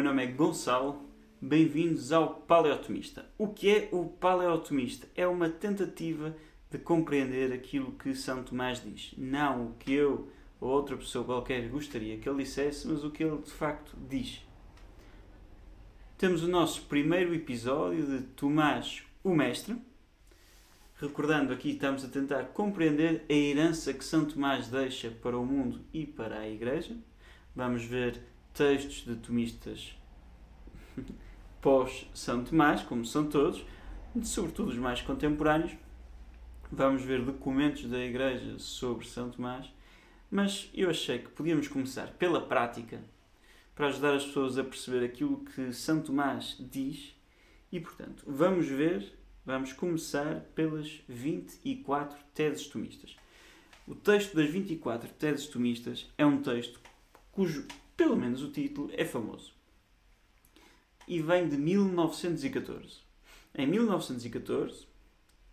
meu nome é Gonçalo. Bem-vindos ao Paleotomista. O que é o Paleotomista? É uma tentativa de compreender aquilo que São Tomás diz. Não o que eu ou outra pessoa qualquer gostaria que ele dissesse, mas o que ele de facto diz. Temos o nosso primeiro episódio de Tomás o Mestre. Recordando aqui, estamos a tentar compreender a herança que São Tomás deixa para o mundo e para a Igreja. Vamos ver textos de tomistas pós-São Tomás, como são todos, sobretudo os mais contemporâneos. Vamos ver documentos da Igreja sobre São Tomás, mas eu achei que podíamos começar pela prática para ajudar as pessoas a perceber aquilo que São Tomás diz e, portanto, vamos ver, vamos começar pelas 24 teses tomistas. O texto das 24 teses tomistas é um texto cujo, pelo menos o título, é famoso. E vem de 1914. Em 1914, uh,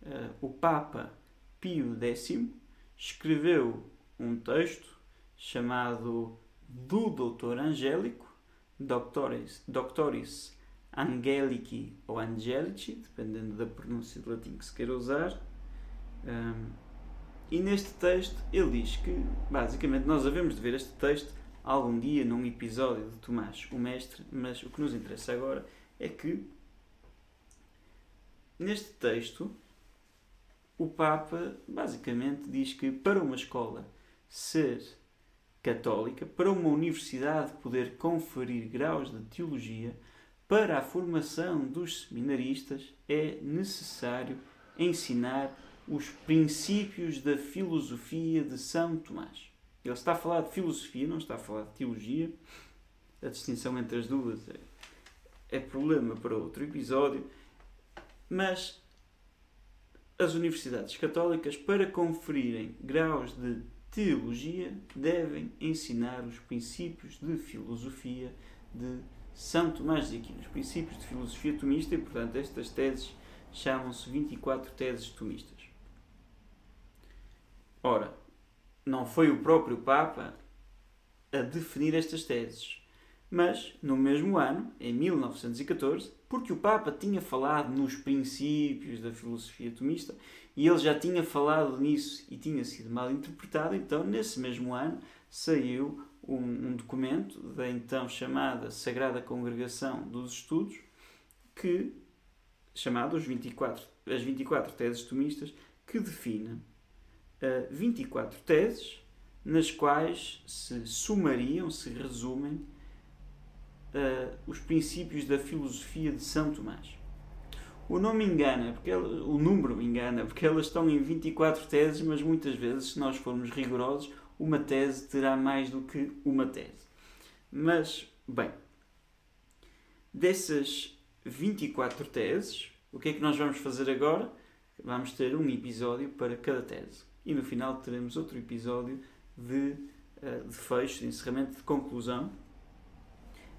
eh, o Papa Pio X escreveu um texto chamado do Doutor Angélico, Doctoris, Doctoris Angelici ou Angelici, dependendo da pronúncia de latim que se queira usar. Um, e neste texto ele diz que, basicamente, nós havemos de ver este texto algum dia num episódio de Tomás, o Mestre, mas o que nos interessa agora é que neste texto o Papa basicamente diz que para uma escola ser católica, para uma universidade poder conferir graus de teologia, para a formação dos seminaristas é necessário ensinar os princípios da filosofia de São Tomás. Ele está a falar de filosofia, não está a falar de teologia. A distinção entre as duas é, é problema para outro episódio. Mas as universidades católicas, para conferirem graus de teologia, devem ensinar os princípios de filosofia de São Tomás de Aquino, os princípios de filosofia tomista, e portanto estas teses chamam-se 24 teses tomistas. Ora, não foi o próprio Papa a definir estas teses, mas no mesmo ano, em 1914, porque o Papa tinha falado nos princípios da filosofia tomista e ele já tinha falado nisso e tinha sido mal interpretado, então nesse mesmo ano saiu um, um documento da então chamada Sagrada Congregação dos Estudos, que chamado os 24, as 24 teses tomistas, que define uh, 24 teses nas quais se sumariam, se resumem uh, os princípios da filosofia de São Tomás. O nome engana, porque o número engana, porque elas estão em 24 teses, mas muitas vezes, se nós formos rigorosos, uma tese terá mais do que uma tese. Mas, bem, dessas 24 teses, o que é que nós vamos fazer agora? Vamos ter um episódio para cada tese. E no final teremos outro episódio de, eh, de fecho, de encerramento, de conclusão.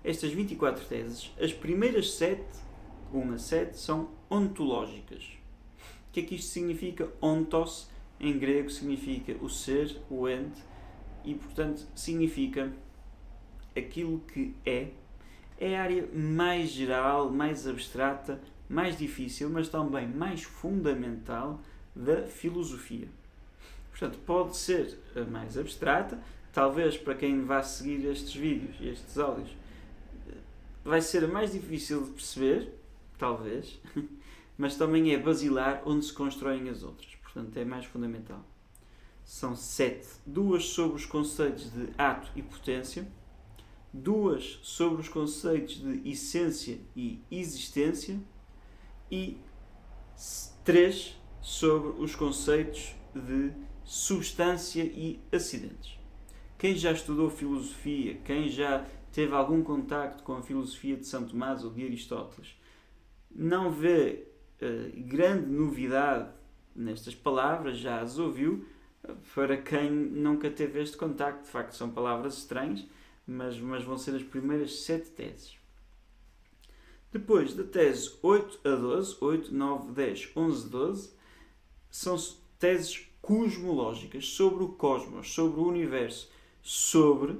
Estas 24 teses, as primeiras 7, 1 a 7, são ontológicas. O que é que isto significa? Ontos, em grego, significa o ser, o ente, e portanto significa aquilo que é. É a área mais geral, mais abstrata, mais difícil, mas também mais fundamental da filosofia. Portanto, pode ser a mais abstrata, talvez para quem vá seguir estes vídeos e estes áudios, vai ser mais difícil de perceber, talvez, mas também é basilar onde se constroem as outras. Portanto, é mais fundamental. São sete. Duas sobre os conceitos de ato e potência, duas sobre os conceitos de essência e existência e três sobre os conceitos de substância e acidentes. Quem já estudou filosofia, quem já teve algum contacto com a filosofia de São Tomás ou de Aristóteles, não vê uh, grande novidade nestas palavras, já as ouviu, para quem nunca teve este contacto. De facto, são palavras estranhas, mas, mas vão ser as primeiras sete teses. Depois da tese 8 a 12, 8, 9, 10, 11, 12, são teses cosmológicas sobre o cosmos, sobre o universo, sobre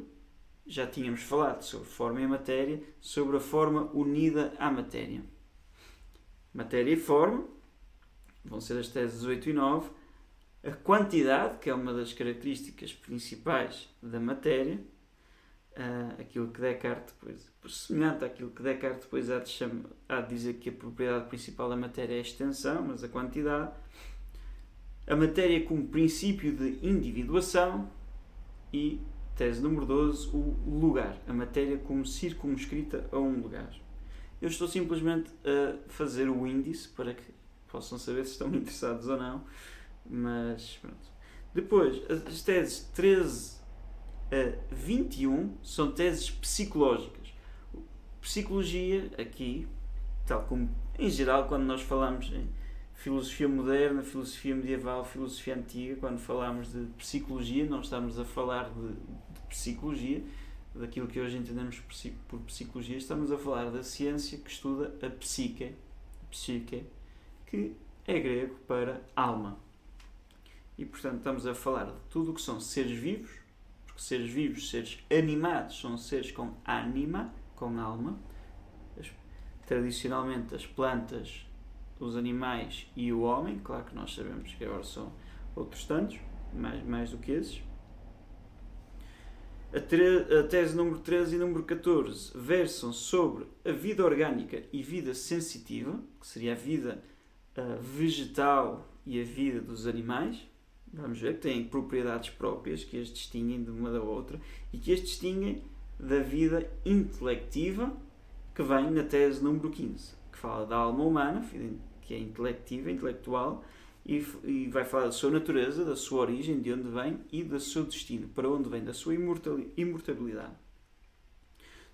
já tínhamos falado sobre forma e matéria, sobre a forma unida à matéria. Matéria e forma, vão ser as teses 8 e 9. A quantidade, que é uma das características principais da matéria, uh, aquilo que Descartes depois, semelhante àquilo que Descartes depois há de, chama, há de dizer que a propriedade principal da matéria é a extensão, mas a quantidade. A matéria como princípio de individuação e Tese número 12, o lugar. A matéria como circunscrita a um lugar. Eu estou simplesmente a fazer o índice para que possam saber se estão interessados ou não. Mas pronto. Depois, as teses 13 a 21 são teses psicológicas. Psicologia, aqui, tal como em geral, quando nós falamos em filosofia moderna, filosofia medieval, filosofia antiga, quando falamos de psicologia, não estamos a falar de, psicologia, daquilo que hoje entendemos por psicologia, estamos a falar da ciência que estuda a psique, psique, que é grego para alma. E portanto estamos a falar de tudo o que são seres vivos, porque seres vivos, seres animados, são seres com ânima, com alma. tradicionalmente as plantas, os animais e o homem, claro que nós sabemos que agora são outros tantos, mais, mais do que esses. A, a tese número 13 e número 14 versam sobre a vida orgânica e vida sensitiva, que seria a vida uh, vegetal e a vida dos animais. Vamos ver que têm propriedades próprias que as distinguem de uma da outra e que as distinguem da vida intelectiva, que vem na tese número 15, que fala da alma humana, que é intelectiva, intelectual, e, e vai falar da sua natureza, da sua origem, de onde vem e do seu destino, para onde vem, da sua imortalidade.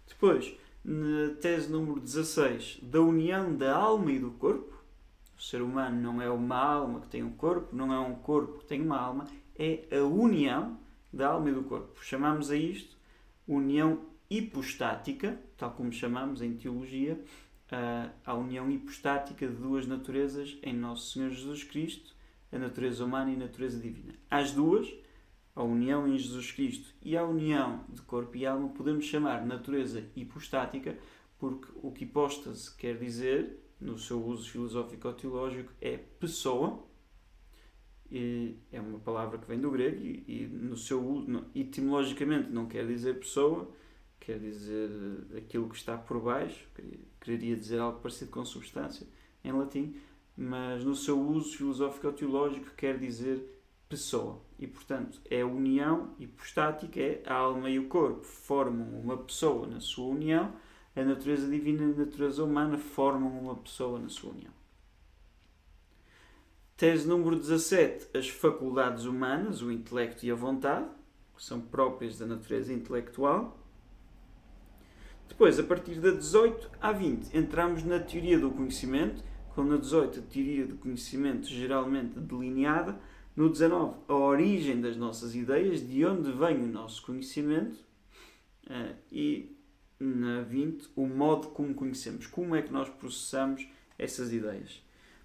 Depois, na tese número 16, da união da alma e do corpo. O ser humano não é uma alma que tem um corpo, não é um corpo que tem uma alma, é a união da alma e do corpo. Chamamos a isto união hipostática, tal como chamamos em teologia, a união hipostática de duas naturezas em Nosso Senhor Jesus Cristo, a natureza humana e a natureza divina. As duas, a união em Jesus Cristo e a união de corpo e alma, podemos chamar natureza hipostática, porque o que hipóstase quer dizer, no seu uso filosófico-teológico, é pessoa, e é uma palavra que vem do grego e, e no seu etimologicamente não quer dizer pessoa, quer dizer aquilo que está por baixo, quereria dizer algo parecido com substância em latim, mas no seu uso filosófico teológico quer dizer pessoa. E, portanto, é a união hipostática, é a alma e o corpo formam uma pessoa na sua união, a natureza divina e a natureza humana formam uma pessoa na sua união. Tese número 17. As faculdades humanas, o intelecto e a vontade, que são próprias da natureza intelectual. Depois, a partir da 18 à 20, entramos na teoria do conhecimento, com na 18 a teoria do conhecimento geralmente delineada, no 19 a origem das nossas ideias, de onde vem o nosso conhecimento, eh, e na 20 o modo como conhecemos, como é que nós processamos essas ideias.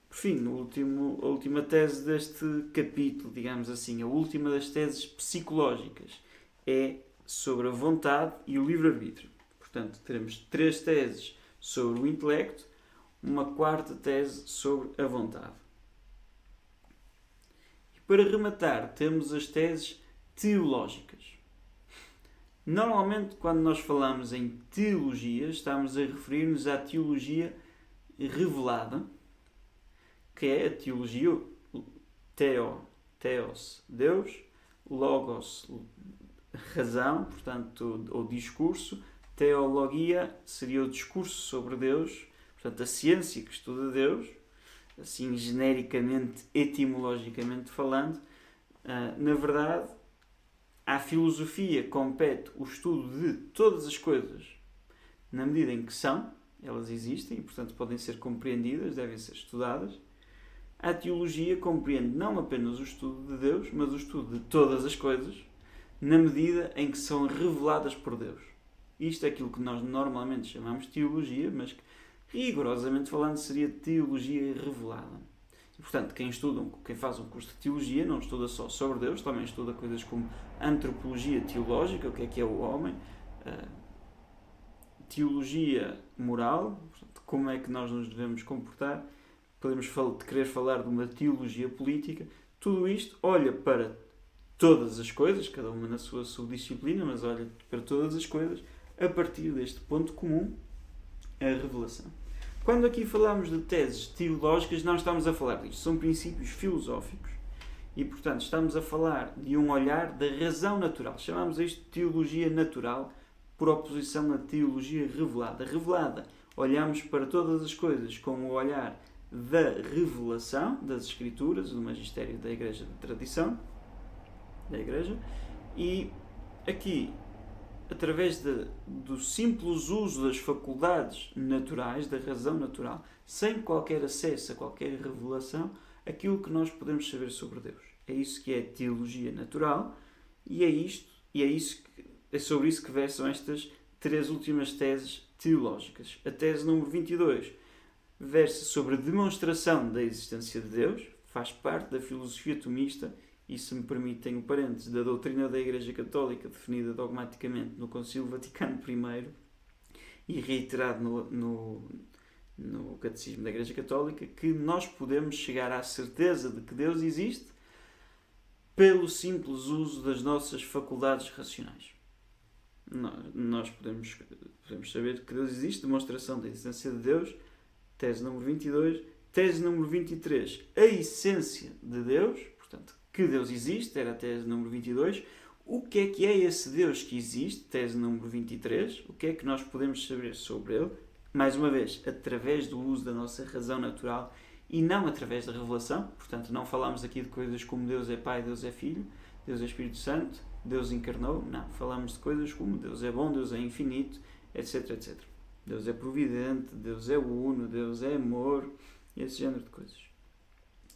Por fim, último, a última tese deste capítulo, digamos assim, a última das teses psicológicas, é sobre a vontade e o livre-arbítrio. Portanto, teremos três teses sobre o intelecto, uma quarta tese sobre a vontade. E para rematar, temos as teses teológicas. Normalmente, quando nós falamos em teologia, estamos a referir-nos à teologia revelada, que é a teologia teo, teos, Deus, logos, razão, portanto, ou discurso, teologia seria o discurso sobre Deus, portanto, a ciência que estuda Deus, assim genericamente, etimologicamente falando. Uh, na verdade, a filosofia compete o estudo de todas as coisas na medida em que são, elas existem e, portanto, podem ser compreendidas, devem ser estudadas. A teologia compreende não apenas o estudo de Deus, mas o estudo de todas as coisas, na medida em que são reveladas por Deus. Isto é aquilo que nós normalmente chamamos de teologia, mas que, rigorosamente falando, seria teologia revelada. E, portanto, quem estuda, quem faz um curso de teologia, não estuda só sobre Deus, também estuda coisas como antropologia teológica, o que é que é o homem, uh, teologia moral, portanto, como é que nós nos devemos comportar, podemos querer falar de uma teologia política, tudo isto olha para todas as coisas, cada uma na sua subdisciplina, mas olha para todas as coisas a partir deste ponto comum, a revelação. Quando aqui falamos de teses teológicas, não estamos a falar disto, são princípios filosóficos e, portanto, estamos a falar de um olhar da razão natural. Chamamos isto de teologia natural, por oposição à teologia revelada. Revelada, olhamos para todas as coisas com o olhar da revelação das Escrituras, do magistério da Igreja de tradição, da Igreja, e aqui, através de, do simples uso das faculdades naturais, da razão natural, sem qualquer acesso a qualquer revelação, aquilo que nós podemos saber sobre Deus. É isso que é teologia natural, e é isto, e é isso que, é sobre isso que versam estas três últimas teses teológicas. A tese número 22 versa sobre a demonstração da existência de Deus, faz parte da filosofia tomista e, se me permitem o parênteses, da doutrina da Igreja Católica, definida dogmaticamente no Concílio Vaticano I e reiterado no, no, no Catecismo da Igreja Católica, que nós podemos chegar à certeza de que Deus existe pelo simples uso das nossas faculdades racionais. Nós podemos, podemos saber que Deus existe, demonstração da existência de Deus, tese número 22. Tese número 23, a essência de Deus, portanto, que Deus existe, era a tese número 22. O que é que é esse Deus que existe? Tese número 23. O que é que nós podemos saber sobre ele? Mais uma vez, através do uso da nossa razão natural e não através da revelação. Portanto, não falamos aqui de coisas como Deus é Pai, Deus é Filho, Deus é Espírito Santo, Deus encarnou. Não, falamos de coisas como Deus é bom, Deus é infinito, etc, etc. Deus é providente, Deus é uno, Deus é amor, esse género de coisas.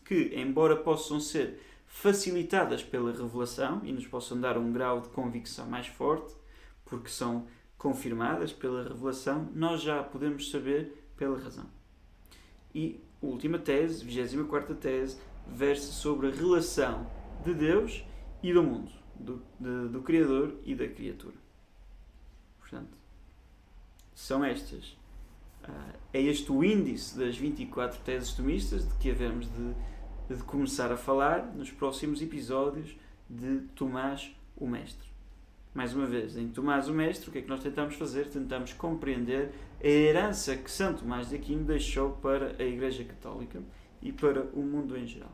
Que, embora possam ser facilitadas pela revelação e nos possam dar um grau de convicção mais forte, porque são confirmadas pela revelação, nós já podemos saber pela razão. E última tese, 24 tese, versa sobre a relação de Deus e do mundo, do, de, do Criador e da criatura. Portanto, são estas. Uh, é este o índice das 24 teses tomistas de que havemos de de começar a falar nos próximos episódios de Tomás o Mestre. Mais uma vez, em Tomás o Mestre, o que é que nós tentamos fazer? Tentamos compreender a herança que Santo Tomás de Aquino deixou para a Igreja Católica e para o mundo em geral.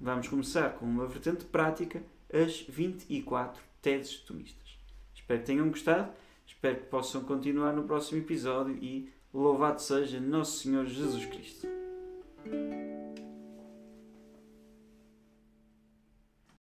Vamos começar com uma vertente prática, as 24 teses tomistas. Espero que tenham gostado, espero que possam continuar no próximo episódio e louvado seja Nosso Senhor Jesus Cristo.